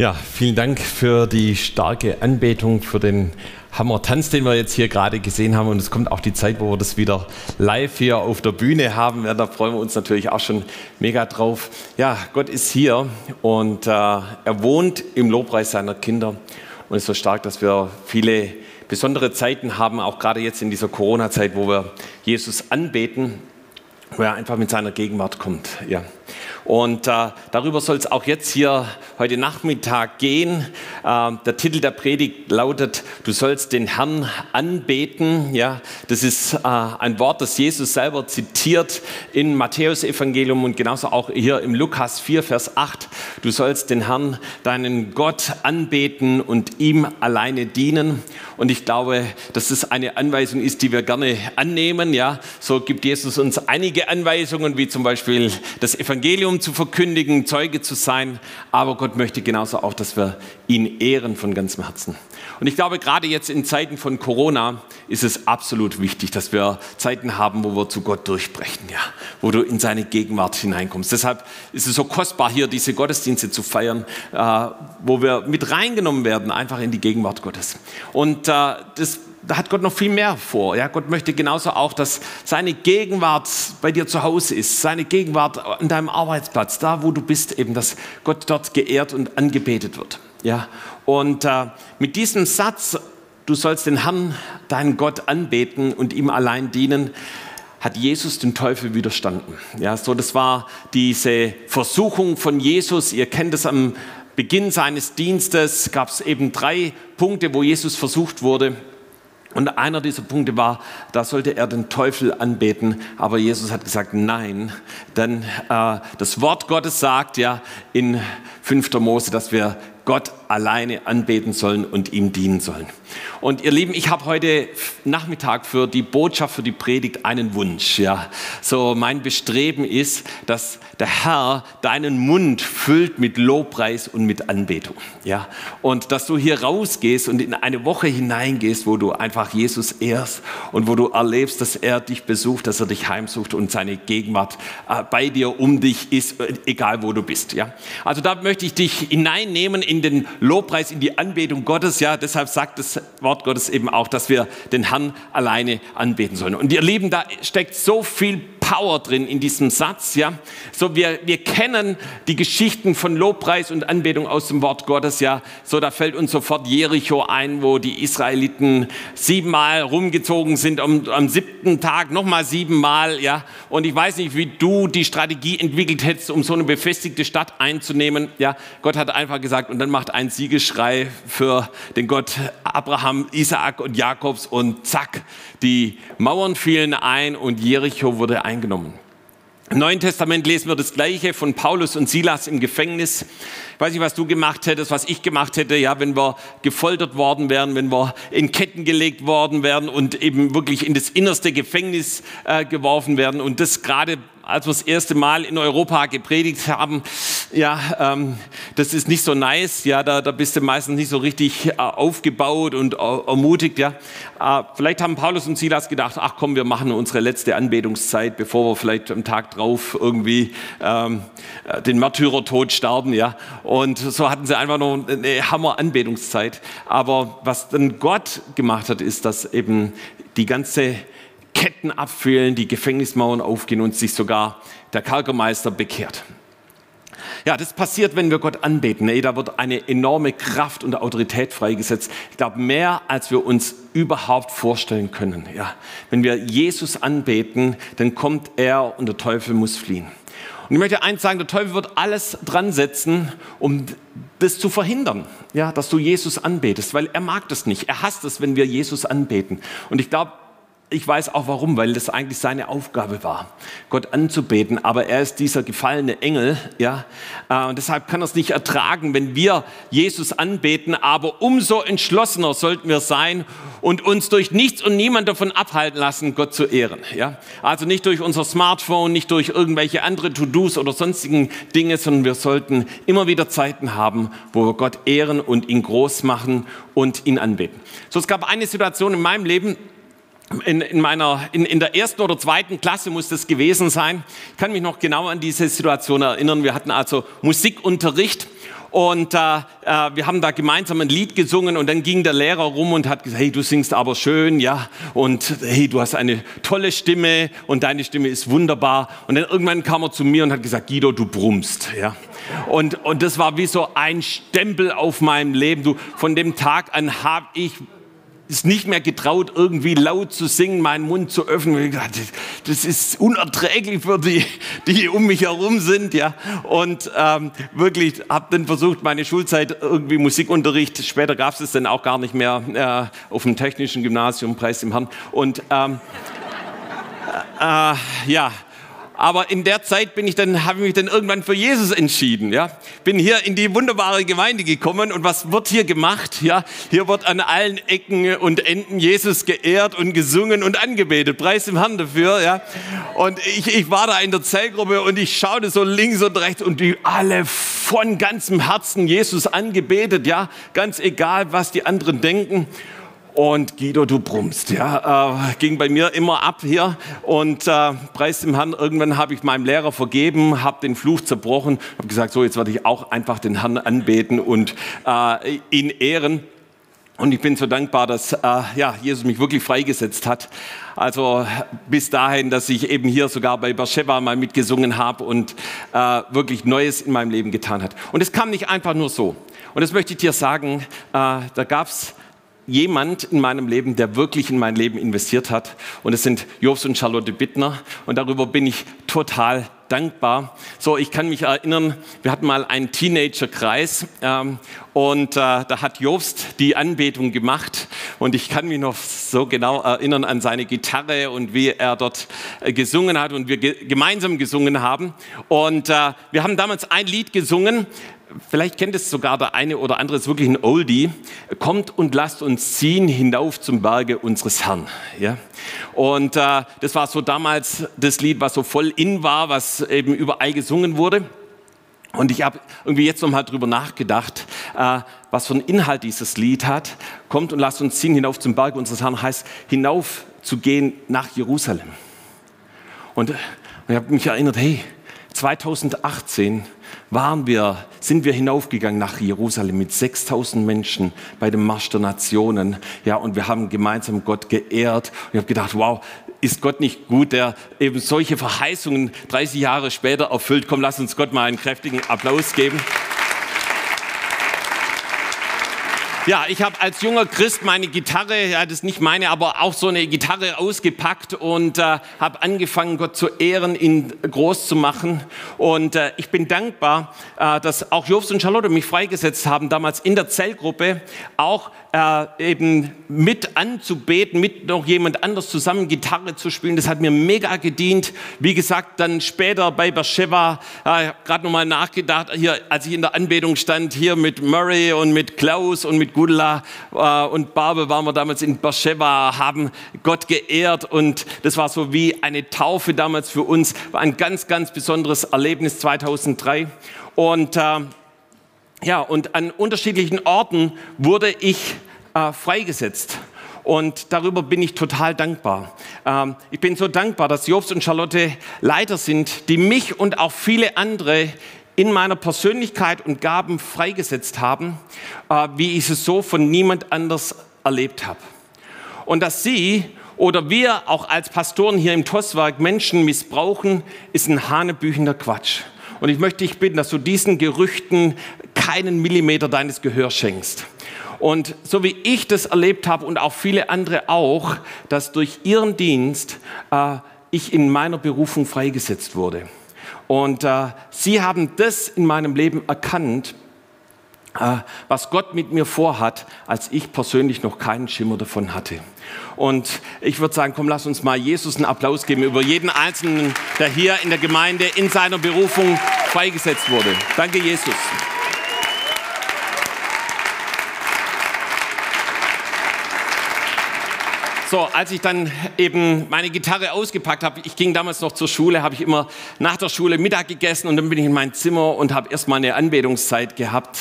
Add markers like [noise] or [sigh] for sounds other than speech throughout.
Ja, vielen Dank für die starke Anbetung, für den Hammer-Tanz, den wir jetzt hier gerade gesehen haben. Und es kommt auch die Zeit, wo wir das wieder live hier auf der Bühne haben werden. Da freuen wir uns natürlich auch schon mega drauf. Ja, Gott ist hier und äh, er wohnt im Lobpreis seiner Kinder. Und es ist so stark, dass wir viele besondere Zeiten haben, auch gerade jetzt in dieser Corona-Zeit, wo wir Jesus anbeten, wo er einfach mit seiner Gegenwart kommt. Ja. Und äh, darüber soll es auch jetzt hier heute Nachmittag gehen. Äh, der Titel der Predigt lautet, du sollst den Herrn anbeten. Ja, das ist äh, ein Wort, das Jesus selber zitiert in Matthäus Evangelium und genauso auch hier im Lukas 4, Vers 8. Du sollst den Herrn, deinen Gott anbeten und ihm alleine dienen. Und ich glaube, dass es eine Anweisung ist, die wir gerne annehmen. Ja, so gibt Jesus uns einige Anweisungen, wie zum Beispiel das Evangelium Zu verkündigen, Zeuge zu sein, aber Gott möchte genauso auch, dass wir ihn ehren von ganzem Herzen. Und ich glaube, gerade jetzt in Zeiten von Corona ist es absolut wichtig, dass wir Zeiten haben, wo wir zu Gott durchbrechen, ja, wo du in seine Gegenwart hineinkommst. Deshalb ist es so kostbar, hier diese Gottesdienste zu feiern, äh, wo wir mit reingenommen werden, einfach in die Gegenwart Gottes. Und äh, das da hat Gott noch viel mehr vor. Ja, Gott möchte genauso auch, dass seine Gegenwart bei dir zu Hause ist, seine Gegenwart an deinem Arbeitsplatz, da wo du bist, eben, dass Gott dort geehrt und angebetet wird. Ja, und äh, mit diesem Satz, du sollst den Herrn, deinen Gott anbeten und ihm allein dienen, hat Jesus den Teufel widerstanden. Ja, so das war diese Versuchung von Jesus. Ihr kennt es am Beginn seines Dienstes, gab es eben drei Punkte, wo Jesus versucht wurde. Und einer dieser Punkte war, da sollte er den Teufel anbeten, aber Jesus hat gesagt, nein, denn äh, das Wort Gottes sagt ja in 5. Mose, dass wir Gott alleine anbeten sollen und ihm dienen sollen. Und ihr Lieben, ich habe heute Nachmittag für die Botschaft, für die Predigt einen Wunsch. Ja, so mein Bestreben ist, dass der Herr deinen Mund füllt mit Lobpreis und mit Anbetung. Ja, und dass du hier rausgehst und in eine Woche hineingehst, wo du einfach Jesus ehrst und wo du erlebst, dass er dich besucht, dass er dich heimsucht und seine Gegenwart äh, bei dir um dich ist, egal wo du bist. Ja, also da möchte ich dich hineinnehmen in den Lobpreis, in die Anbetung Gottes. Ja, deshalb sagt das Wort Gottes eben auch, dass wir den Herrn alleine anbeten sollen. Und ihr Lieben, da steckt so viel Power drin in diesem Satz. Ja, so wir, wir kennen die Geschichten von Lobpreis und Anbetung aus dem Wort Gottes. Ja, so da fällt uns sofort Jericho ein, wo die Israeliten siebenmal rumgezogen sind, am, am siebten Tag nochmal siebenmal. Ja, und ich weiß nicht, wie du die Strategie entwickelt hättest, um so eine befestigte Stadt einzunehmen. Ja, Gott hat einfach gesagt, und dann macht ein Siegeschrei für den Gott Abraham, Isaak und Jakobs und zack, die Mauern fielen ein und Jericho wurde eingenommen eingenommen. Im Neuen Testament lesen wir das Gleiche von Paulus und Silas im Gefängnis. Ich weiß nicht, was du gemacht hättest, was ich gemacht hätte, ja, wenn wir gefoltert worden wären, wenn wir in Ketten gelegt worden wären und eben wirklich in das innerste Gefängnis äh, geworfen werden. Und das gerade als wir das erste Mal in Europa gepredigt haben, ja, ähm, das ist nicht so nice, ja, da, da bist du meistens nicht so richtig äh, aufgebaut und äh, ermutigt, ja. Äh, vielleicht haben Paulus und Silas gedacht, ach komm, wir machen unsere letzte Anbetungszeit, bevor wir vielleicht am Tag drauf irgendwie ähm, äh, den Märtyrertod sterben, ja. Und so hatten sie einfach noch eine Hammer-Anbetungszeit. Aber was dann Gott gemacht hat, ist, dass eben die ganze Ketten abfüllen, die Gefängnismauern aufgehen und sich sogar der Kerkermeister bekehrt. Ja, das passiert, wenn wir Gott anbeten. Nee, da wird eine enorme Kraft und Autorität freigesetzt. Ich glaube, mehr als wir uns überhaupt vorstellen können. Ja, wenn wir Jesus anbeten, dann kommt er und der Teufel muss fliehen. Und ich möchte eins sagen, der Teufel wird alles dran setzen, um das zu verhindern, ja, dass du Jesus anbetest, weil er mag das nicht. Er hasst es, wenn wir Jesus anbeten. Und ich glaube, ich weiß auch warum, weil das eigentlich seine Aufgabe war, Gott anzubeten. Aber er ist dieser gefallene Engel, ja. Äh, und deshalb kann er es nicht ertragen, wenn wir Jesus anbeten. Aber umso entschlossener sollten wir sein und uns durch nichts und niemand davon abhalten lassen, Gott zu ehren, ja. Also nicht durch unser Smartphone, nicht durch irgendwelche andere To-Dos oder sonstigen Dinge, sondern wir sollten immer wieder Zeiten haben, wo wir Gott ehren und ihn groß machen und ihn anbeten. So, es gab eine Situation in meinem Leben, in, in, meiner, in, in der ersten oder zweiten Klasse muss das gewesen sein. Ich kann mich noch genau an diese Situation erinnern. Wir hatten also Musikunterricht Und äh, äh, wir haben da gemeinsam ein Lied gesungen und dann ging der Lehrer rum und hat gesagt, hey, du singst aber schön, ja, und hey, du hast eine tolle Stimme und deine Stimme ist wunderbar. Und dann irgendwann kam er zu mir und hat gesagt, Guido, du brummst, ja. Und, und das war wie so ein Stempel auf meinem Leben. Du, von dem Tag an habe ich es nicht mehr getraut, irgendwie laut zu singen, meinen Mund zu öffnen. Das ist unerträglich für die, die um mich herum sind. Ja. Und ähm, wirklich habe dann versucht, meine Schulzeit irgendwie Musikunterricht, später gab es es dann auch gar nicht mehr äh, auf dem technischen Gymnasium, Preis im Herrn. Und ähm, äh, äh, ja, aber in der Zeit bin ich dann, habe ich mich dann irgendwann für Jesus entschieden. Ja, bin hier in die wunderbare Gemeinde gekommen und was wird hier gemacht? Ja, hier wird an allen Ecken und Enden Jesus geehrt und gesungen und angebetet. Preis im Herrn dafür. Ja, und ich, ich war da in der Zellgruppe und ich schaute so links und rechts und die alle von ganzem Herzen Jesus angebetet. Ja, ganz egal, was die anderen denken. Und Guido, du brummst, ja, äh, ging bei mir immer ab hier und äh, preis dem Herrn, irgendwann habe ich meinem Lehrer vergeben, habe den Fluch zerbrochen, habe gesagt, so jetzt werde ich auch einfach den Herrn anbeten und äh, ihn ehren. Und ich bin so dankbar, dass äh, ja, Jesus mich wirklich freigesetzt hat. Also bis dahin, dass ich eben hier sogar bei Beersheba mal mitgesungen habe und äh, wirklich Neues in meinem Leben getan hat. Und es kam nicht einfach nur so. Und das möchte ich dir sagen, äh, da es jemand in meinem Leben, der wirklich in mein Leben investiert hat. Und es sind Jobs und Charlotte Bittner. Und darüber bin ich total dankbar. So, ich kann mich erinnern, wir hatten mal einen Teenagerkreis ähm, und äh, da hat Jobst die Anbetung gemacht und ich kann mich noch so genau erinnern an seine Gitarre und wie er dort äh, gesungen hat und wir ge gemeinsam gesungen haben. Und äh, wir haben damals ein Lied gesungen, vielleicht kennt es sogar der eine oder andere, ist wirklich ein Oldie. Kommt und lasst uns ziehen hinauf zum Berge unseres Herrn. Ja? Und äh, das war so damals das Lied, was so voll in war, was eben überall gesungen wurde. Und ich habe irgendwie jetzt nochmal drüber nachgedacht, äh, was für einen Inhalt dieses Lied hat. Kommt und lasst uns ziehen hinauf zum Berg unseres Herrn, heißt hinauf zu gehen nach Jerusalem. Und, und ich habe mich erinnert, hey, 2018 waren wir, sind wir hinaufgegangen nach Jerusalem mit 6000 Menschen bei dem Marsch der Nationen. Ja, und wir haben gemeinsam Gott geehrt. Und ich habe gedacht, wow, ist Gott nicht gut, der eben solche Verheißungen 30 Jahre später erfüllt? Komm, lass uns Gott mal einen kräftigen Applaus geben. Ja, ich habe als junger Christ meine Gitarre, ja, das ist nicht meine, aber auch so eine Gitarre ausgepackt und äh, habe angefangen, Gott zu ehren, ihn groß zu machen. Und äh, ich bin dankbar, äh, dass auch Jobs und Charlotte mich freigesetzt haben, damals in der Zellgruppe auch äh, eben mit anzubeten, mit noch jemand anders zusammen Gitarre zu spielen. Das hat mir mega gedient. Wie gesagt, dann später bei Beersheba, äh, gerade nochmal nachgedacht, hier, als ich in der Anbetung stand, hier mit Murray und mit Klaus und mit Gudla äh, und Barbe waren wir damals in Beersheba, haben Gott geehrt und das war so wie eine Taufe damals für uns. War ein ganz, ganz besonderes Erlebnis 2003. Und äh, ja, und an unterschiedlichen Orten wurde ich äh, freigesetzt. Und darüber bin ich total dankbar. Ähm, ich bin so dankbar, dass Jobs und Charlotte Leiter sind, die mich und auch viele andere in meiner Persönlichkeit und Gaben freigesetzt haben, äh, wie ich es so von niemand anders erlebt habe. Und dass sie oder wir auch als Pastoren hier im Tosswerk Menschen missbrauchen, ist ein hanebüchender Quatsch. Und ich möchte dich bitten, dass du diesen Gerüchten keinen Millimeter deines Gehörs schenkst. Und so wie ich das erlebt habe und auch viele andere auch, dass durch ihren Dienst äh, ich in meiner Berufung freigesetzt wurde. Und äh, sie haben das in meinem Leben erkannt, äh, was Gott mit mir vorhat, als ich persönlich noch keinen Schimmer davon hatte. Und ich würde sagen, komm, lass uns mal Jesus einen Applaus geben über jeden Einzelnen, der hier in der Gemeinde in seiner Berufung freigesetzt wurde. Danke, Jesus. So, als ich dann eben meine Gitarre ausgepackt habe, ich ging damals noch zur Schule, habe ich immer nach der Schule Mittag gegessen und dann bin ich in mein Zimmer und habe erstmal eine Anbetungszeit gehabt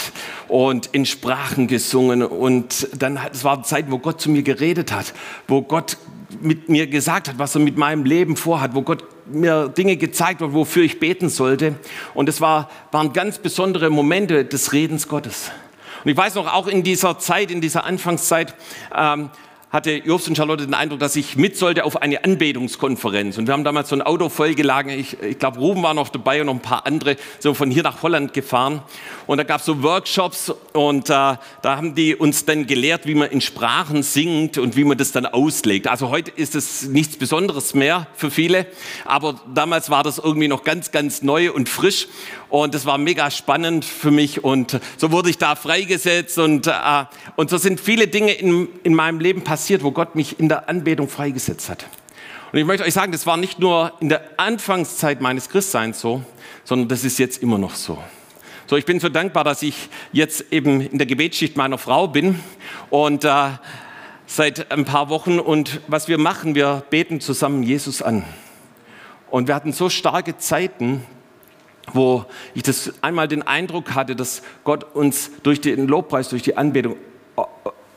und in Sprachen gesungen und dann, es war Zeit, wo Gott zu mir geredet hat, wo Gott mit mir gesagt hat, was er mit meinem Leben vorhat, wo Gott mir Dinge gezeigt worden, wofür ich beten sollte. Und es war, waren ganz besondere Momente des Redens Gottes. Und ich weiß noch, auch in dieser Zeit, in dieser Anfangszeit, ähm, hatte Jobs und Charlotte den Eindruck, dass ich mit sollte auf eine Anbetungskonferenz. Und wir haben damals so ein Auto vollgeladen. Ich, ich glaube, Ruben war noch dabei und noch ein paar andere, so von hier nach Holland gefahren. Und da gab es so Workshops und äh, da haben die uns dann gelehrt, wie man in Sprachen singt und wie man das dann auslegt. Also heute ist es nichts Besonderes mehr für viele, aber damals war das irgendwie noch ganz, ganz neu und frisch. Und das war mega spannend für mich und so wurde ich da freigesetzt und, äh, und so sind viele Dinge in, in meinem Leben passiert, wo Gott mich in der Anbetung freigesetzt hat. Und ich möchte euch sagen, das war nicht nur in der Anfangszeit meines Christseins so, sondern das ist jetzt immer noch so. So, ich bin so dankbar, dass ich jetzt eben in der Gebetsschicht meiner Frau bin und äh, seit ein paar Wochen und was wir machen, wir beten zusammen Jesus an. Und wir hatten so starke Zeiten, wo ich das einmal den Eindruck hatte, dass Gott uns durch den Lobpreis, durch die Anbetung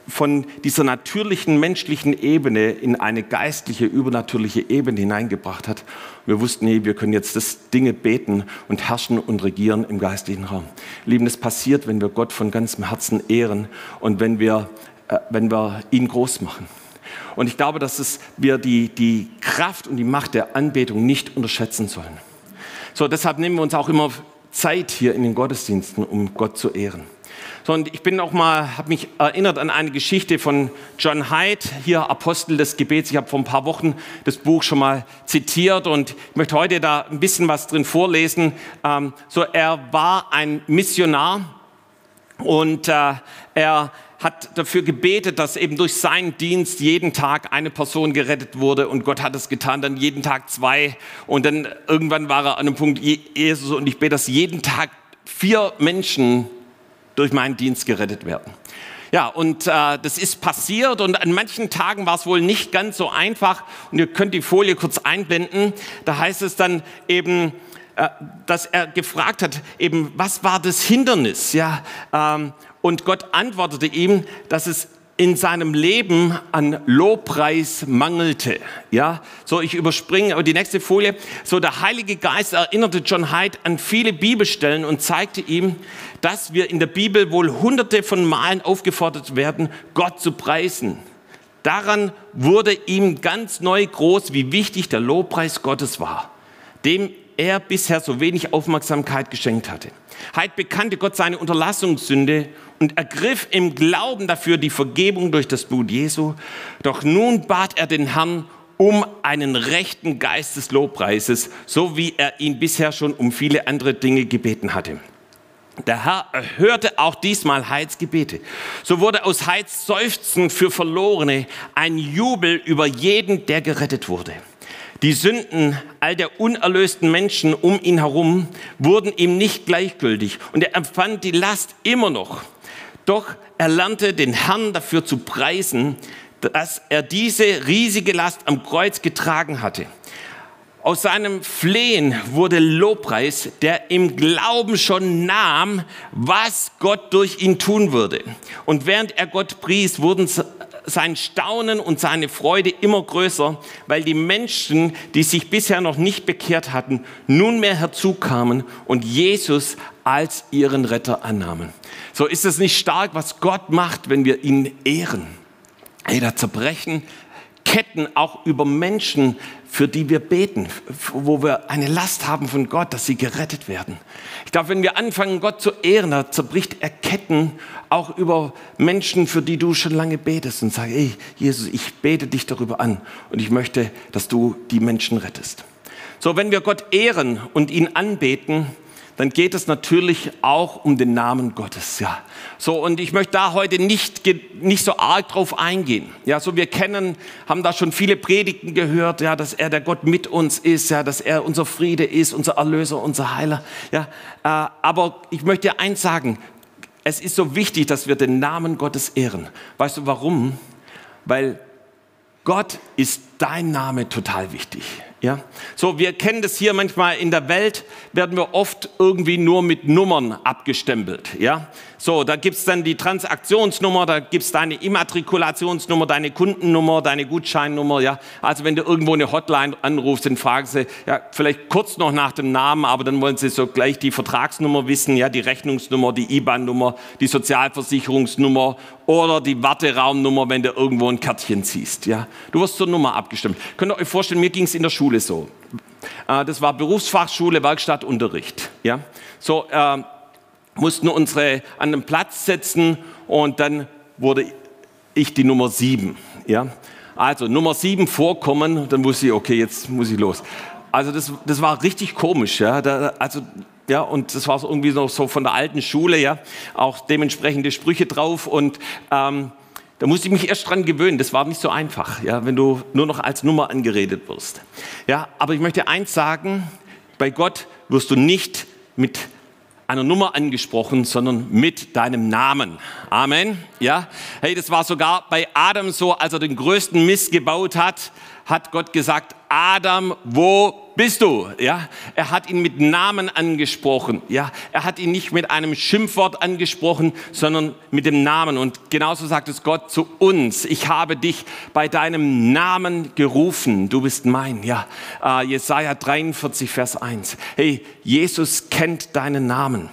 von dieser natürlichen menschlichen Ebene in eine geistliche, übernatürliche Ebene hineingebracht hat. Wir wussten, nee, wir können jetzt das Dinge beten und herrschen und regieren im geistlichen Raum. Lieben, das passiert, wenn wir Gott von ganzem Herzen ehren und wenn wir, äh, wenn wir ihn groß machen. Und ich glaube, dass es, wir die, die Kraft und die Macht der Anbetung nicht unterschätzen sollen. So, deshalb nehmen wir uns auch immer Zeit hier in den Gottesdiensten, um Gott zu ehren. So, und ich bin auch mal, habe mich erinnert an eine Geschichte von John Hyde, hier Apostel des Gebets. Ich habe vor ein paar Wochen das Buch schon mal zitiert und ich möchte heute da ein bisschen was drin vorlesen. Ähm, so, er war ein Missionar und äh, er hat dafür gebetet, dass eben durch seinen Dienst jeden Tag eine Person gerettet wurde und Gott hat es getan, dann jeden Tag zwei und dann irgendwann war er an einem Punkt, Jesus und ich bete, dass jeden Tag vier Menschen durch meinen Dienst gerettet werden. Ja, und äh, das ist passiert und an manchen Tagen war es wohl nicht ganz so einfach und ihr könnt die Folie kurz einblenden. Da heißt es dann eben, äh, dass er gefragt hat, eben, was war das Hindernis? Ja, ähm, und Gott antwortete ihm, dass es in seinem Leben an Lobpreis mangelte. Ja, so ich überspringe aber die nächste Folie. So der Heilige Geist erinnerte John Hyde an viele Bibelstellen und zeigte ihm, dass wir in der Bibel wohl hunderte von Malen aufgefordert werden, Gott zu preisen. Daran wurde ihm ganz neu groß, wie wichtig der Lobpreis Gottes war, dem er bisher so wenig Aufmerksamkeit geschenkt hatte. Hyde bekannte Gott seine Unterlassungssünde und ergriff im Glauben dafür die Vergebung durch das Blut Jesu. Doch nun bat er den Herrn um einen rechten Geist des Lobpreises, so wie er ihn bisher schon um viele andere Dinge gebeten hatte. Der Herr erhörte auch diesmal Heids Gebete. So wurde aus Heids Seufzen für Verlorene ein Jubel über jeden, der gerettet wurde. Die Sünden all der unerlösten Menschen um ihn herum wurden ihm nicht gleichgültig und er empfand die Last immer noch. Doch er lernte den Herrn dafür zu preisen, dass er diese riesige Last am Kreuz getragen hatte. Aus seinem Flehen wurde Lobpreis, der im Glauben schon nahm, was Gott durch ihn tun würde. Und während er Gott pries, wurden sein Staunen und seine Freude immer größer, weil die Menschen, die sich bisher noch nicht bekehrt hatten, nunmehr herzukamen und Jesus als ihren Retter annahmen. So ist es nicht stark, was Gott macht, wenn wir ihn ehren. Hey, da zerbrechen Ketten auch über Menschen, für die wir beten, wo wir eine Last haben von Gott, dass sie gerettet werden. Ich glaube, wenn wir anfangen, Gott zu ehren, da zerbricht er Ketten auch über Menschen, für die du schon lange betest und sagst, hey, Jesus, ich bete dich darüber an und ich möchte, dass du die Menschen rettest. So, wenn wir Gott ehren und ihn anbeten, dann geht es natürlich auch um den Namen Gottes. Ja. So, und ich möchte da heute nicht, nicht so arg drauf eingehen. Ja, so wir kennen, haben da schon viele Predigten gehört, ja, dass er der Gott mit uns ist, ja, dass er unser Friede ist, unser Erlöser, unser Heiler. Ja, äh, aber ich möchte dir eins sagen, es ist so wichtig, dass wir den Namen Gottes ehren. Weißt du warum? Weil Gott ist dein Name total wichtig. Ja, so wir kennen das hier manchmal in der Welt werden wir oft irgendwie nur mit Nummern abgestempelt. Ja, So, da gibt's dann die Transaktionsnummer, da gibt's deine Immatrikulationsnummer, deine Kundennummer, deine Gutscheinnummer. Ja, also wenn du irgendwo eine Hotline anrufst, dann fragen sie ja vielleicht kurz noch nach dem Namen, aber dann wollen sie so gleich die Vertragsnummer wissen, ja, die Rechnungsnummer, die IBAN-Nummer, die Sozialversicherungsnummer oder die Warteraumnummer, wenn du irgendwo ein Kärtchen ziehst. Ja, du wirst zur Nummer abgestimmt. Könnt ihr euch vorstellen, mir ging's in der Schule so. Äh, das war Berufsfachschule, Werkstattunterricht. Ja, so. Äh, mussten unsere an den Platz setzen und dann wurde ich die Nummer sieben. Ja? Also Nummer sieben vorkommen, dann wusste ich, okay, jetzt muss ich los. Also das, das war richtig komisch. Ja? Da, also, ja, und das war so irgendwie noch so von der alten Schule, ja, auch dementsprechende Sprüche drauf und ähm, da musste ich mich erst dran gewöhnen. Das war nicht so einfach, ja, wenn du nur noch als Nummer angeredet wirst. Ja, aber ich möchte eins sagen: Bei Gott wirst du nicht mit einer Nummer angesprochen, sondern mit deinem Namen. Amen. Ja. Hey, das war sogar bei Adam so, als er den größten Mist gebaut hat, hat Gott gesagt, Adam, wo bist du? Ja, er hat ihn mit Namen angesprochen. Ja, er hat ihn nicht mit einem Schimpfwort angesprochen, sondern mit dem Namen. Und genauso sagt es Gott zu uns. Ich habe dich bei deinem Namen gerufen. Du bist mein. Ja, äh, Jesaja 43, Vers 1. Hey, Jesus kennt deinen Namen.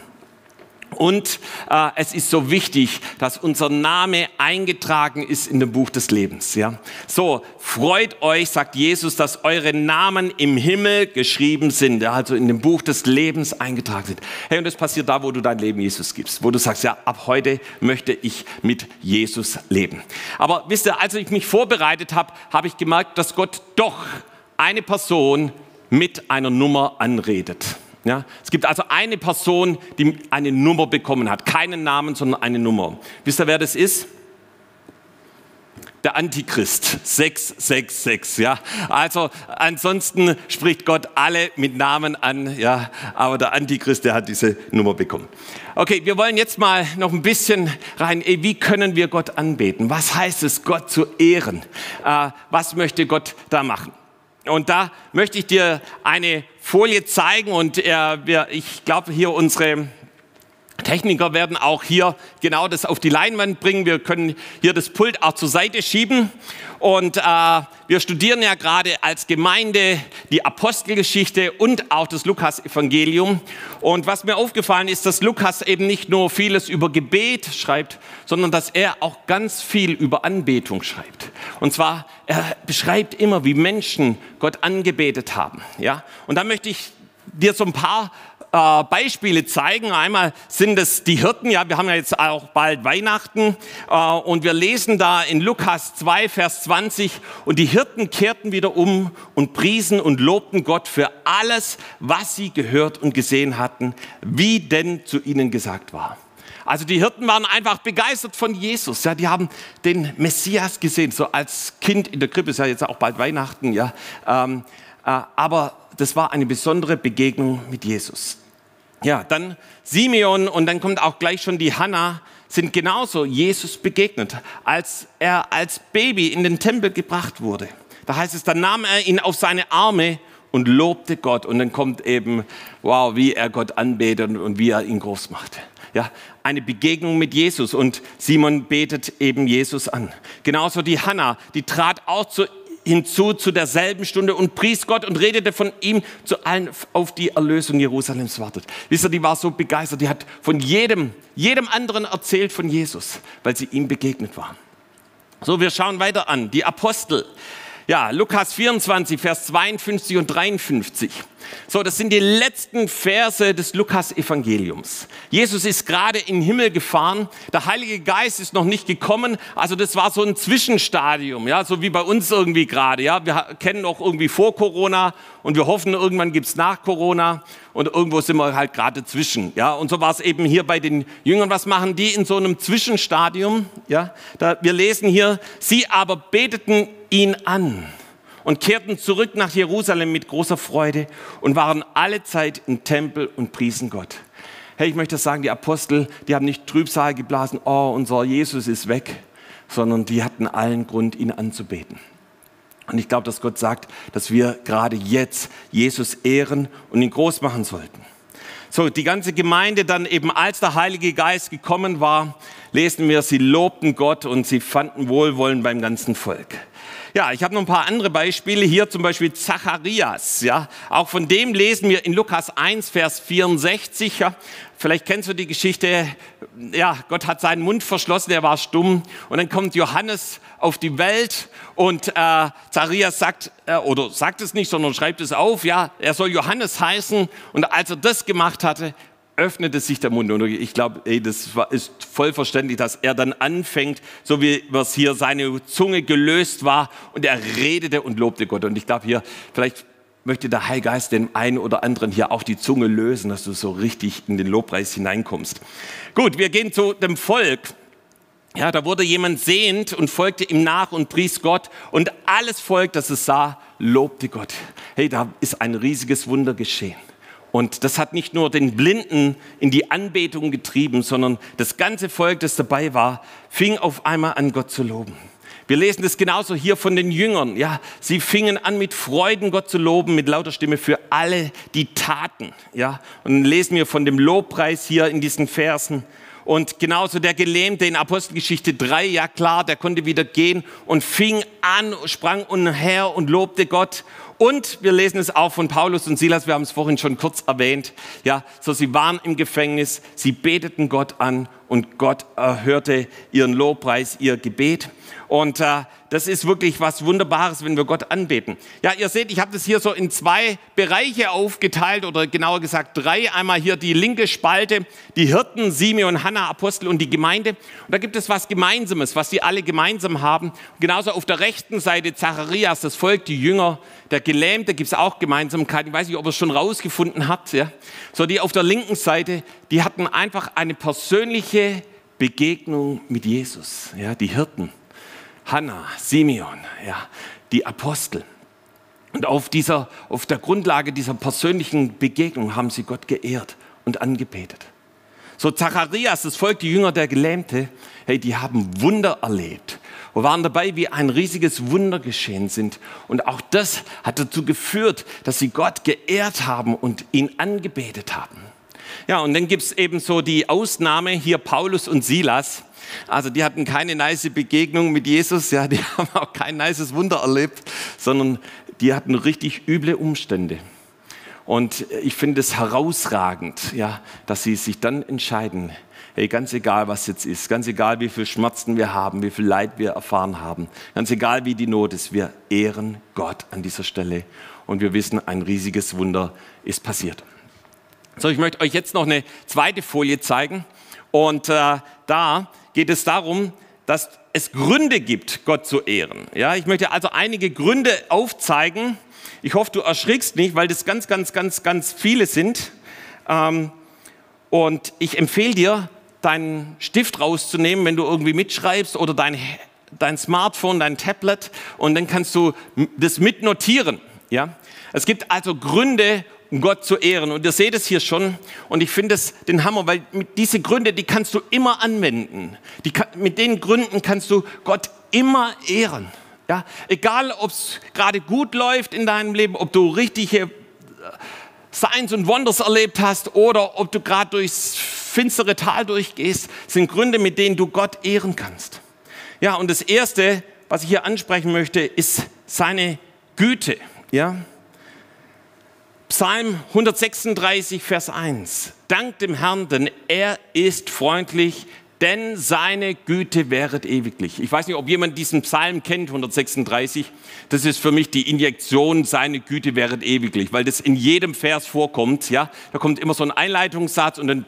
Und äh, es ist so wichtig, dass unser Name eingetragen ist in dem Buch des Lebens. Ja? So, freut euch, sagt Jesus, dass eure Namen im Himmel geschrieben sind, also in dem Buch des Lebens eingetragen sind. Hey, und das passiert da, wo du dein Leben Jesus gibst, wo du sagst, ja, ab heute möchte ich mit Jesus leben. Aber wisst ihr, als ich mich vorbereitet habe, habe ich gemerkt, dass Gott doch eine Person mit einer Nummer anredet. Ja, es gibt also eine Person, die eine Nummer bekommen hat. Keinen Namen, sondern eine Nummer. Wisst ihr, wer das ist? Der Antichrist, 666, ja. Also, ansonsten spricht Gott alle mit Namen an, ja. Aber der Antichrist, der hat diese Nummer bekommen. Okay, wir wollen jetzt mal noch ein bisschen rein. Wie können wir Gott anbeten? Was heißt es, Gott zu ehren? Äh, was möchte Gott da machen? Und da möchte ich dir eine Folie zeigen und äh, wir, ich glaube, hier unsere Techniker werden auch hier genau das auf die Leinwand bringen. Wir können hier das Pult auch zur Seite schieben. Und äh, wir studieren ja gerade als Gemeinde die Apostelgeschichte und auch das Lukas-Evangelium. Und was mir aufgefallen ist, dass Lukas eben nicht nur vieles über Gebet schreibt, sondern dass er auch ganz viel über Anbetung schreibt. Und zwar, er beschreibt immer, wie Menschen Gott angebetet haben. Ja? Und da möchte ich dir so ein paar äh, Beispiele zeigen. Einmal sind es die Hirten, ja, wir haben ja jetzt auch bald Weihnachten äh, und wir lesen da in Lukas 2, Vers 20 und die Hirten kehrten wieder um und priesen und lobten Gott für alles, was sie gehört und gesehen hatten, wie denn zu ihnen gesagt war. Also die Hirten waren einfach begeistert von Jesus. Ja, die haben den Messias gesehen, so als Kind in der Krippe, ist ja jetzt auch bald Weihnachten. Ja, ähm, äh, aber das war eine besondere Begegnung mit Jesus. Ja, dann Simeon und dann kommt auch gleich schon die Hanna, sind genauso Jesus begegnet, als er als Baby in den Tempel gebracht wurde. Da heißt es, dann nahm er ihn auf seine Arme und lobte Gott. Und dann kommt eben, wow, wie er Gott anbetet und wie er ihn groß macht. Ja, eine Begegnung mit Jesus und Simon betet eben Jesus an. Genauso die Hanna, die trat auch zu hinzu zu derselben Stunde und pries Gott und redete von ihm zu allen, auf die Erlösung Jerusalems wartet. Wisst ihr, die war so begeistert, die hat von jedem, jedem anderen erzählt von Jesus, weil sie ihm begegnet waren. So, wir schauen weiter an. Die Apostel. Ja, Lukas 24, Vers 52 und 53. So, das sind die letzten Verse des Lukas-Evangeliums. Jesus ist gerade in den Himmel gefahren. Der Heilige Geist ist noch nicht gekommen. Also das war so ein Zwischenstadium, ja, so wie bei uns irgendwie gerade. Ja, wir kennen auch irgendwie vor Corona und wir hoffen, irgendwann gibt's nach Corona und irgendwo sind wir halt gerade dazwischen. Ja, und so war es eben hier bei den Jüngern. Was machen die in so einem Zwischenstadium? Ja, da, wir lesen hier, sie aber beteten ihn an und kehrten zurück nach Jerusalem mit großer Freude und waren alle Zeit im Tempel und priesen Gott. Hey, ich möchte sagen, die Apostel, die haben nicht Trübsal geblasen, oh, unser Jesus ist weg, sondern die hatten allen Grund, ihn anzubeten. Und ich glaube, dass Gott sagt, dass wir gerade jetzt Jesus ehren und ihn groß machen sollten. So, die ganze Gemeinde dann eben, als der Heilige Geist gekommen war, lesen wir, sie lobten Gott und sie fanden Wohlwollen beim ganzen Volk. Ja, ich habe noch ein paar andere Beispiele. Hier zum Beispiel Zacharias. Ja, auch von dem lesen wir in Lukas 1, Vers 64. Ja. Vielleicht kennst du die Geschichte. Ja, Gott hat seinen Mund verschlossen, er war stumm. Und dann kommt Johannes auf die Welt und äh, Zacharias sagt, äh, oder sagt es nicht, sondern schreibt es auf. Ja, er soll Johannes heißen. Und als er das gemacht hatte, öffnete sich der Mund. Und ich glaube, das ist voll verständlich, dass er dann anfängt, so wie was hier seine Zunge gelöst war und er redete und lobte Gott. Und ich glaube hier, vielleicht möchte der Heilgeist dem einen oder anderen hier auch die Zunge lösen, dass du so richtig in den Lobpreis hineinkommst. Gut, wir gehen zu dem Volk. Ja, da wurde jemand sehend und folgte ihm nach und pries Gott und alles Volk, das es sah, lobte Gott. Hey, da ist ein riesiges Wunder geschehen. Und das hat nicht nur den Blinden in die Anbetung getrieben, sondern das ganze Volk, das dabei war, fing auf einmal an, Gott zu loben. Wir lesen das genauso hier von den Jüngern. Ja, sie fingen an mit Freuden Gott zu loben, mit lauter Stimme für alle, die taten. Ja, und lesen wir von dem Lobpreis hier in diesen Versen. Und genauso der Gelähmte in Apostelgeschichte 3, ja klar, der konnte wieder gehen und fing an, sprang umher und lobte Gott. Und wir lesen es auch von Paulus und Silas, wir haben es vorhin schon kurz erwähnt. Ja, so sie waren im Gefängnis, sie beteten Gott an und Gott erhörte ihren Lobpreis, ihr Gebet. Und äh, das ist wirklich was Wunderbares, wenn wir Gott anbeten. Ja, ihr seht, ich habe das hier so in zwei Bereiche aufgeteilt oder genauer gesagt drei. Einmal hier die linke Spalte, die Hirten, Simeon, Hannah, Apostel und die Gemeinde. Und da gibt es was Gemeinsames, was sie alle gemeinsam haben. Genauso auf der rechten Seite Zacharias, das Volk, die Jünger, der Gelähmte, gibt es auch Gemeinsamkeiten. Ich weiß nicht, ob ihr es schon rausgefunden habt. Ja? So, die auf der linken Seite, die hatten einfach eine persönliche Begegnung mit Jesus. Ja, die Hirten. Hannah, Simeon, ja, die Apostel. Und auf, dieser, auf der Grundlage dieser persönlichen Begegnung haben sie Gott geehrt und angebetet. So Zacharias, das Volk, die Jünger der Gelähmte, hey, die haben Wunder erlebt und waren dabei, wie ein riesiges Wunder geschehen sind. Und auch das hat dazu geführt, dass sie Gott geehrt haben und ihn angebetet haben. Ja, und dann gibt es eben so die Ausnahme hier Paulus und Silas. Also die hatten keine nice Begegnung mit Jesus, ja, die [laughs] haben auch kein nices Wunder erlebt, sondern die hatten richtig üble Umstände. Und ich finde es herausragend, ja, dass sie sich dann entscheiden, hey, ganz egal, was jetzt ist, ganz egal, wie viel Schmerzen wir haben, wie viel Leid wir erfahren haben, ganz egal, wie die Not ist, wir ehren Gott an dieser Stelle und wir wissen, ein riesiges Wunder ist passiert. So, ich möchte euch jetzt noch eine zweite Folie zeigen und äh, da geht es darum, dass es Gründe gibt, Gott zu ehren. Ja, ich möchte also einige Gründe aufzeigen. Ich hoffe, du erschrickst nicht, weil das ganz, ganz, ganz, ganz viele sind. Ähm, und ich empfehle dir, deinen Stift rauszunehmen, wenn du irgendwie mitschreibst oder dein, dein Smartphone, dein Tablet und dann kannst du das mitnotieren. Ja? Es gibt also Gründe, Gott zu ehren. Und ihr seht es hier schon. Und ich finde es den Hammer, weil mit diese Gründe, die kannst du immer anwenden. Die, mit den Gründen kannst du Gott immer ehren. Ja, egal, ob es gerade gut läuft in deinem Leben, ob du richtige äh, Signs und Wonders erlebt hast oder ob du gerade durchs finstere Tal durchgehst, sind Gründe, mit denen du Gott ehren kannst. Ja, und das erste, was ich hier ansprechen möchte, ist seine Güte. Ja, Psalm 136, Vers 1. Dank dem Herrn, denn er ist freundlich, denn seine Güte wäret ewiglich. Ich weiß nicht, ob jemand diesen Psalm kennt, 136. Das ist für mich die Injektion, seine Güte wäret ewiglich, weil das in jedem Vers vorkommt. Ja, da kommt immer so ein Einleitungssatz und dann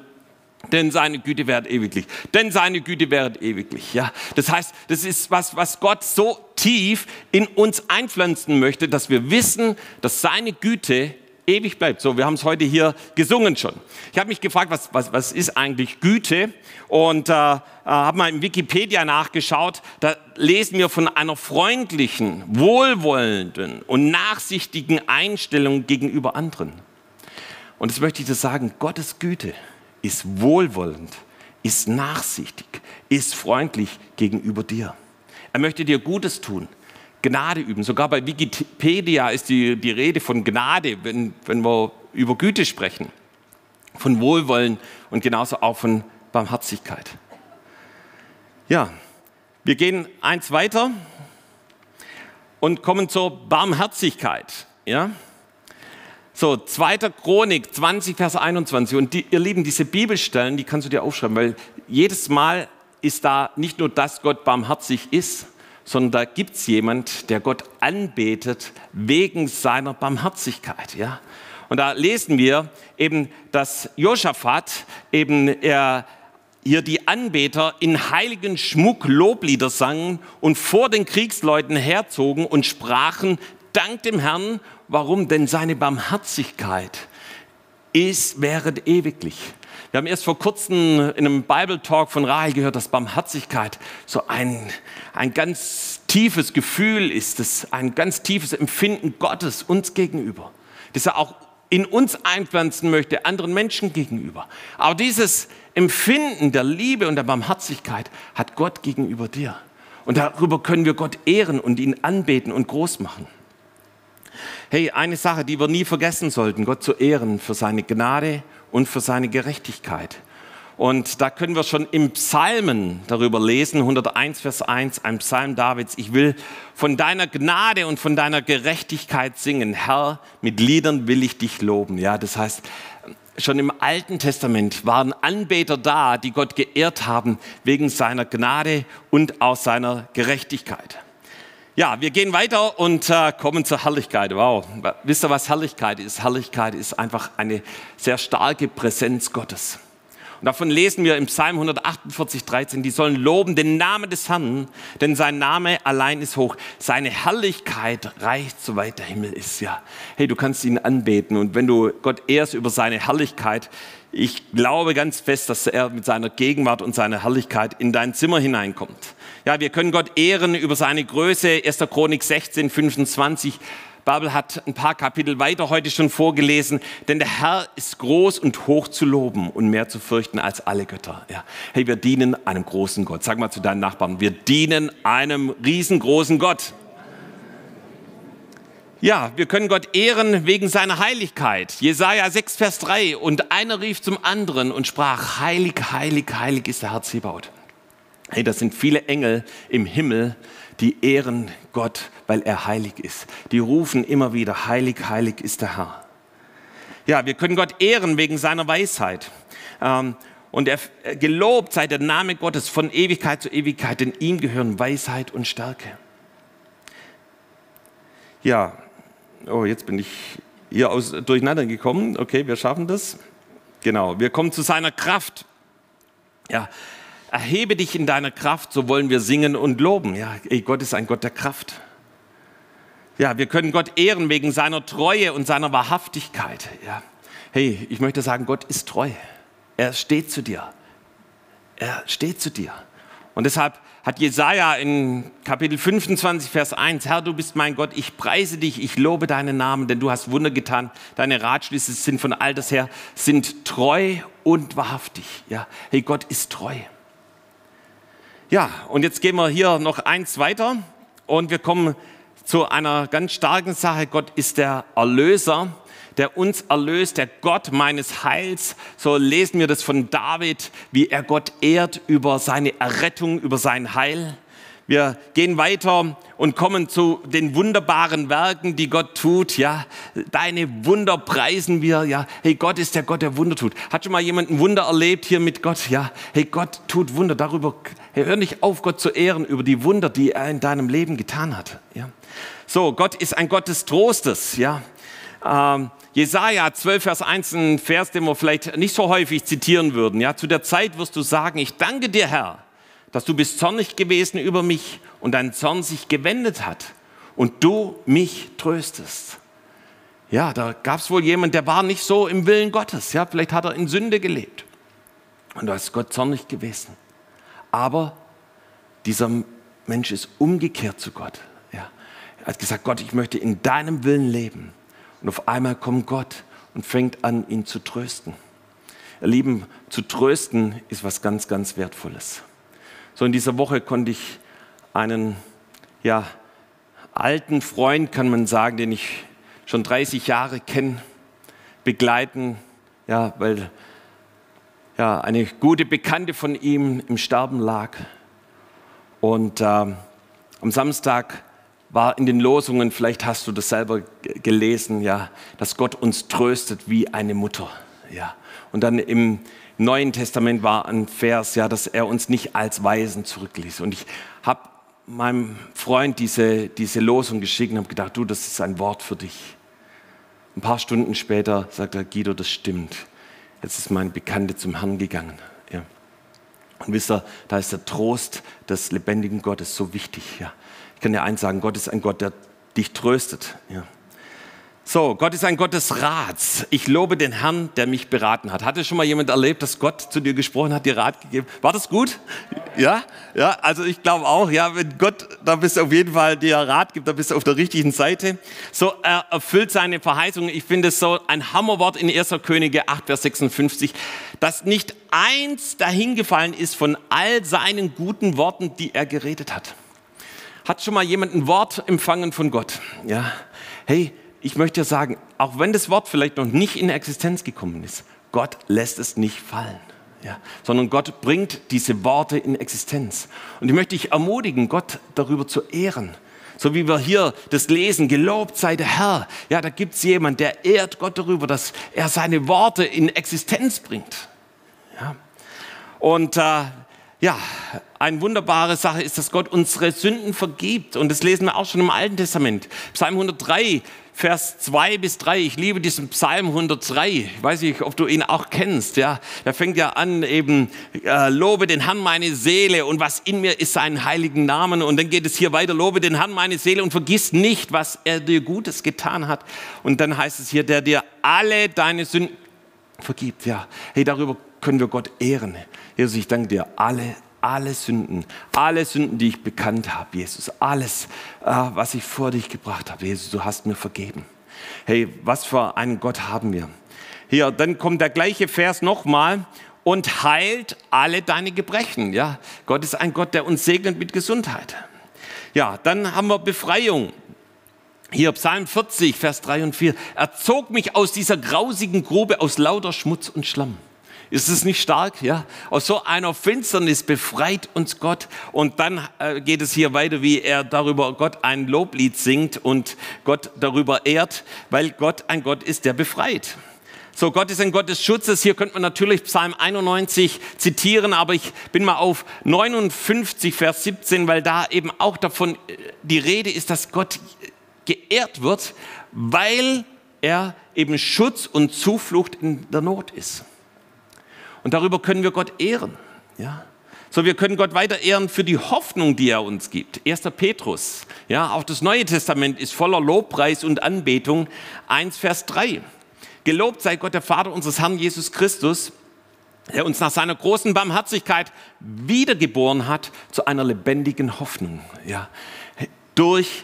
denn seine Güte wäret ewiglich. Denn seine Güte wäret ewiglich. Ja, das heißt, das ist was, was Gott so tief in uns einpflanzen möchte, dass wir wissen, dass seine Güte ewig bleibt. So, wir haben es heute hier gesungen schon. Ich habe mich gefragt, was, was, was ist eigentlich Güte? Und äh, äh, habe mal in Wikipedia nachgeschaut. Da lesen wir von einer freundlichen, wohlwollenden und nachsichtigen Einstellung gegenüber anderen. Und jetzt möchte ich das sagen, Gottes Güte ist wohlwollend, ist nachsichtig, ist freundlich gegenüber dir. Er möchte dir Gutes tun. Gnade üben. Sogar bei Wikipedia ist die, die Rede von Gnade, wenn, wenn wir über Güte sprechen. von Wohlwollen und genauso auch von Barmherzigkeit. Ja, wir gehen eins weiter und kommen zur Barmherzigkeit. Ja? So, 2. Chronik 20, Vers 21. Und die, ihr Lieben, diese Bibelstellen, die kannst du dir aufschreiben, weil jedes Mal ist da nicht nur, dass Gott barmherzig ist, sondern da gibt es jemand, der Gott anbetet wegen seiner Barmherzigkeit. Ja? Und da lesen wir eben, dass Josaphat eben er hier die Anbeter in heiligen Schmuck Loblieder sangen und vor den Kriegsleuten herzogen und sprachen, Dank dem Herrn, warum? Denn seine Barmherzigkeit ist, während ewiglich. Wir haben erst vor kurzem in einem Bible Talk von Rahel gehört, dass Barmherzigkeit so ein, ein ganz tiefes Gefühl ist, das ein ganz tiefes Empfinden Gottes uns gegenüber, das er auch in uns einpflanzen möchte, anderen Menschen gegenüber. Aber dieses Empfinden der Liebe und der Barmherzigkeit hat Gott gegenüber dir. Und darüber können wir Gott ehren und ihn anbeten und groß machen. Hey, eine Sache, die wir nie vergessen sollten, Gott zu ehren für seine Gnade und für seine Gerechtigkeit. Und da können wir schon im Psalmen darüber lesen, 101 Vers 1, ein Psalm Davids. Ich will von deiner Gnade und von deiner Gerechtigkeit singen. Herr, mit Liedern will ich dich loben. Ja, das heißt, schon im Alten Testament waren Anbeter da, die Gott geehrt haben wegen seiner Gnade und aus seiner Gerechtigkeit. Ja, wir gehen weiter und äh, kommen zur Herrlichkeit. Wow, wisst ihr, was Herrlichkeit ist? Herrlichkeit ist einfach eine sehr starke Präsenz Gottes. Und davon lesen wir im Psalm 148, 13, die sollen loben den Namen des Herrn, denn sein Name allein ist hoch. Seine Herrlichkeit reicht, soweit der Himmel ist. Ja, hey, du kannst ihn anbeten und wenn du Gott ehrst über seine Herrlichkeit, ich glaube ganz fest, dass er mit seiner Gegenwart und seiner Herrlichkeit in dein Zimmer hineinkommt. Ja, wir können Gott ehren über seine Größe. 1. Chronik 16, 25. Babel hat ein paar Kapitel weiter heute schon vorgelesen, denn der Herr ist groß und hoch zu loben und mehr zu fürchten als alle Götter. Ja. Hey, wir dienen einem großen Gott. Sag mal zu deinen Nachbarn, wir dienen einem riesengroßen Gott. Ja, wir können Gott ehren wegen seiner Heiligkeit. Jesaja 6, Vers 3. Und einer rief zum anderen und sprach, heilig, heilig, heilig ist der Herr Zebaut. Hey, das sind viele Engel im Himmel, die ehren Gott, weil er heilig ist. Die rufen immer wieder, heilig, heilig ist der Herr. Ja, wir können Gott ehren wegen seiner Weisheit. Ähm, und er gelobt sei der Name Gottes von Ewigkeit zu Ewigkeit, denn ihm gehören Weisheit und Stärke. Ja, oh, jetzt bin ich hier aus, durcheinander gekommen. Okay, wir schaffen das. Genau, wir kommen zu seiner Kraft. Ja, erhebe dich in deiner Kraft, so wollen wir singen und loben. Ja, ey, Gott ist ein Gott der Kraft. Ja, wir können Gott ehren wegen seiner Treue und seiner Wahrhaftigkeit. Ja. Hey, ich möchte sagen, Gott ist treu. Er steht zu dir. Er steht zu dir. Und deshalb hat Jesaja in Kapitel 25, Vers 1, Herr, du bist mein Gott, ich preise dich, ich lobe deinen Namen, denn du hast Wunder getan. Deine Ratschlüsse sind von alters her, sind treu und wahrhaftig. Ja, hey, Gott ist treu. Ja, und jetzt gehen wir hier noch eins weiter und wir kommen zu einer ganz starken Sache. Gott ist der Erlöser, der uns erlöst, der Gott meines Heils. So lesen wir das von David, wie er Gott ehrt über seine Errettung, über sein Heil. Wir gehen weiter und kommen zu den wunderbaren Werken, die Gott tut. Ja, deine Wunder preisen wir. Ja, hey, Gott ist der Gott, der Wunder tut. Hat schon mal jemand ein Wunder erlebt hier mit Gott? Ja, hey, Gott tut Wunder. Darüber, hey, hör nicht auf, Gott zu ehren über die Wunder, die er in deinem Leben getan hat. Ja, so, Gott ist ein Gott des Trostes. Ja, ähm, Jesaja 12, Vers 1, ein Vers, den wir vielleicht nicht so häufig zitieren würden. Ja, zu der Zeit wirst du sagen, ich danke dir, Herr dass du bist zornig gewesen über mich und dein Zorn sich gewendet hat und du mich tröstest. Ja, da gab es wohl jemand, der war nicht so im Willen Gottes. Ja, vielleicht hat er in Sünde gelebt und da ist Gott zornig gewesen. Aber dieser Mensch ist umgekehrt zu Gott. Ja, er hat gesagt, Gott, ich möchte in deinem Willen leben. Und auf einmal kommt Gott und fängt an, ihn zu trösten. Ihr Lieben, zu trösten ist was ganz, ganz Wertvolles. So in dieser Woche konnte ich einen ja, alten Freund, kann man sagen, den ich schon 30 Jahre kenne, begleiten ja, weil ja, eine gute Bekannte von ihm im Sterben lag. Und äh, am Samstag war in den Losungen, vielleicht hast du das selber gelesen, ja, dass Gott uns tröstet wie eine Mutter. Ja. Und dann im Neuen Testament war ein Vers, ja, dass er uns nicht als Weisen zurückließ. Und ich habe meinem Freund diese, diese Losung geschickt und habe gedacht, du, das ist ein Wort für dich. Ein paar Stunden später sagt er, Guido, das stimmt. Jetzt ist mein Bekannte zum Herrn gegangen. Ja. Und wisst ihr, da ist der Trost des lebendigen Gottes so wichtig. Ja. Ich kann dir eins sagen, Gott ist ein Gott, der dich tröstet. Ja. So, Gott ist ein Gott des Rats. Ich lobe den Herrn, der mich beraten hat. Hatte schon mal jemand erlebt, dass Gott zu dir gesprochen hat, dir Rat gegeben? War das gut? Ja? Ja, also ich glaube auch, ja, wenn Gott da bist auf jeden Fall dir Rat gibt, da bist du auf der richtigen Seite. So, er erfüllt seine Verheißungen. Ich finde es so ein Hammerwort in 1. Könige 8, Vers 56, dass nicht eins dahingefallen ist von all seinen guten Worten, die er geredet hat. Hat schon mal jemand ein Wort empfangen von Gott? Ja. Hey, ich möchte sagen, auch wenn das Wort vielleicht noch nicht in Existenz gekommen ist, Gott lässt es nicht fallen. Ja, sondern Gott bringt diese Worte in Existenz. Und ich möchte dich ermutigen, Gott darüber zu ehren. So wie wir hier das lesen, gelobt sei der Herr. Ja, da gibt es jemand, der ehrt Gott darüber, dass er seine Worte in Existenz bringt. Ja. Und äh, ja, eine wunderbare Sache ist, dass Gott unsere Sünden vergibt. Und das lesen wir auch schon im Alten Testament. Psalm 103 Vers 2 bis 3. Ich liebe diesen Psalm 103. Ich weiß nicht, ob du ihn auch kennst. Ja, der fängt ja an eben, äh, lobe den Herrn meine Seele und was in mir ist seinen heiligen Namen. Und dann geht es hier weiter, lobe den Herrn meine Seele und vergiss nicht, was er dir Gutes getan hat. Und dann heißt es hier, der dir alle deine Sünden vergibt. Ja, hey, darüber können wir Gott ehren. Jesus, ich danke dir alle alle Sünden, alle Sünden, die ich bekannt habe, Jesus, alles, äh, was ich vor dich gebracht habe, Jesus, du hast mir vergeben. Hey, was für einen Gott haben wir? Hier, dann kommt der gleiche Vers nochmal und heilt alle deine Gebrechen. Ja, Gott ist ein Gott, der uns segnet mit Gesundheit. Ja, dann haben wir Befreiung. Hier Psalm 40, Vers 3 und 4. Er zog mich aus dieser grausigen Grube aus lauter Schmutz und Schlamm. Ist es nicht stark? Ja? Aus so einer Finsternis befreit uns Gott. Und dann äh, geht es hier weiter, wie er darüber Gott ein Loblied singt und Gott darüber ehrt, weil Gott ein Gott ist, der befreit. So, Gott ist ein Gott des Schutzes. Hier könnte man natürlich Psalm 91 zitieren, aber ich bin mal auf 59, Vers 17, weil da eben auch davon äh, die Rede ist, dass Gott geehrt wird, weil er eben Schutz und Zuflucht in der Not ist. Und darüber können wir Gott ehren. Ja? So, wir können Gott weiter ehren für die Hoffnung, die er uns gibt. 1. Petrus. Ja, auch das Neue Testament ist voller Lobpreis und Anbetung. 1, Vers 3. Gelobt sei Gott, der Vater unseres Herrn Jesus Christus, der uns nach seiner großen Barmherzigkeit wiedergeboren hat zu einer lebendigen Hoffnung. Ja, durch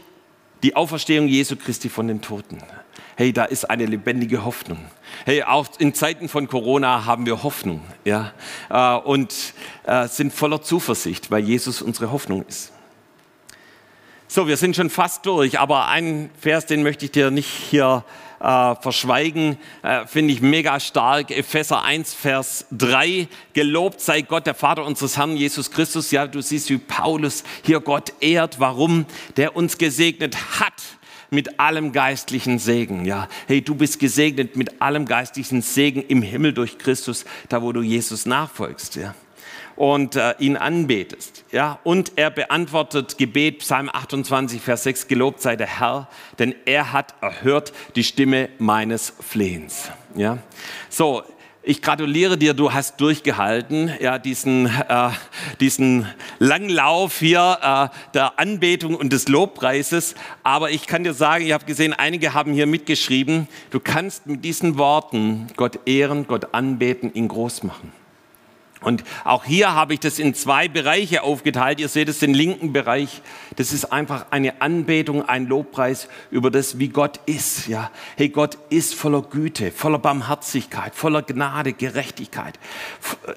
die Auferstehung Jesu Christi von den Toten hey, da ist eine lebendige Hoffnung. Hey, auch in Zeiten von Corona haben wir Hoffnung, ja, äh, und äh, sind voller Zuversicht, weil Jesus unsere Hoffnung ist. So, wir sind schon fast durch, aber einen Vers, den möchte ich dir nicht hier äh, verschweigen, äh, finde ich mega stark. Epheser 1, Vers 3. Gelobt sei Gott, der Vater unseres Herrn Jesus Christus. Ja, du siehst, wie Paulus hier Gott ehrt. Warum? Der uns gesegnet hat mit allem geistlichen Segen. Ja, hey, du bist gesegnet mit allem geistlichen Segen im Himmel durch Christus, da wo du Jesus nachfolgst. Ja und äh, ihn anbetest. Ja, und er beantwortet Gebet, Psalm 28, Vers 6, gelobt sei der Herr, denn er hat erhört die Stimme meines Flehens. Ja, so, ich gratuliere dir, du hast durchgehalten, ja, diesen, äh, diesen Langlauf hier äh, der Anbetung und des Lobpreises. Aber ich kann dir sagen, ich habe gesehen, einige haben hier mitgeschrieben, du kannst mit diesen Worten Gott ehren, Gott anbeten, ihn groß machen. Und auch hier habe ich das in zwei Bereiche aufgeteilt. Ihr seht es, den linken Bereich. Das ist einfach eine Anbetung, ein Lobpreis über das, wie Gott ist. Ja, hey, Gott ist voller Güte, voller Barmherzigkeit, voller Gnade, Gerechtigkeit.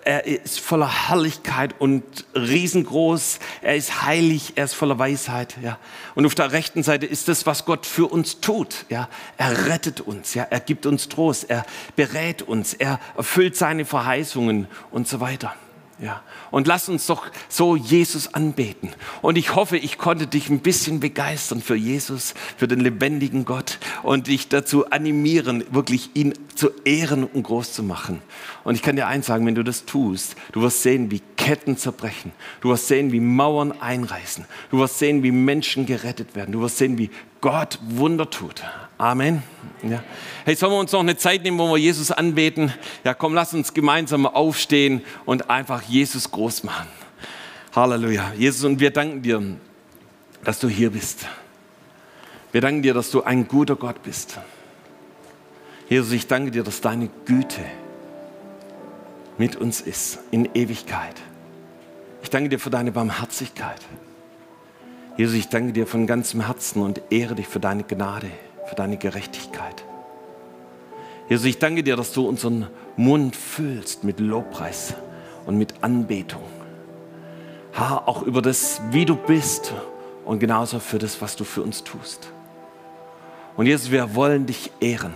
Er ist voller Herrlichkeit und riesengroß. Er ist heilig, er ist voller Weisheit. Ja, und auf der rechten Seite ist das, was Gott für uns tut. Ja, er rettet uns. Ja, er gibt uns Trost. Er berät uns. Er erfüllt seine Verheißungen und so weiter weiter. Ja. Und lass uns doch so Jesus anbeten. Und ich hoffe, ich konnte dich ein bisschen begeistern für Jesus, für den lebendigen Gott und dich dazu animieren, wirklich ihn zu ehren und groß zu machen. Und ich kann dir eins sagen, wenn du das tust, du wirst sehen, wie Ketten zerbrechen. Du wirst sehen, wie Mauern einreißen. Du wirst sehen, wie Menschen gerettet werden. Du wirst sehen, wie Gott Wunder tut. Amen. Ja. Hey, sollen wir uns noch eine Zeit nehmen, wo wir Jesus anbeten? Ja, komm, lass uns gemeinsam aufstehen und einfach Jesus groß machen. Halleluja. Jesus, und wir danken dir, dass du hier bist. Wir danken dir, dass du ein guter Gott bist. Jesus, ich danke dir, dass deine Güte mit uns ist in Ewigkeit. Ich danke dir für deine Barmherzigkeit. Jesus, ich danke dir von ganzem Herzen und ehre dich für deine Gnade für deine Gerechtigkeit. Jesus, ich danke dir, dass du unseren Mund füllst mit Lobpreis und mit Anbetung. Herr, auch über das, wie du bist und genauso für das, was du für uns tust. Und Jesus, wir wollen dich ehren.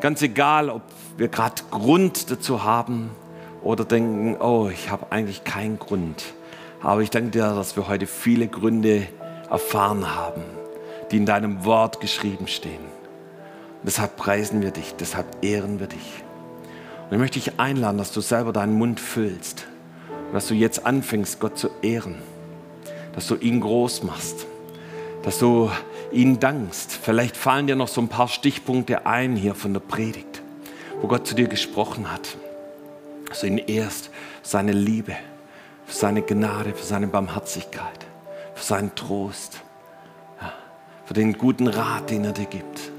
Ganz egal, ob wir gerade Grund dazu haben oder denken, oh, ich habe eigentlich keinen Grund. Aber ich danke dir, dass wir heute viele Gründe erfahren haben die in deinem Wort geschrieben stehen. Und deshalb preisen wir dich, deshalb ehren wir dich. Und ich möchte dich einladen, dass du selber deinen Mund füllst und dass du jetzt anfängst, Gott zu ehren, dass du ihn groß machst, dass du ihn dankst. Vielleicht fallen dir noch so ein paar Stichpunkte ein hier von der Predigt, wo Gott zu dir gesprochen hat. Dass du ihn ehrst, seine Liebe, für seine Gnade, für seine Barmherzigkeit, für seinen Trost für den guten Rat, den er dir gibt.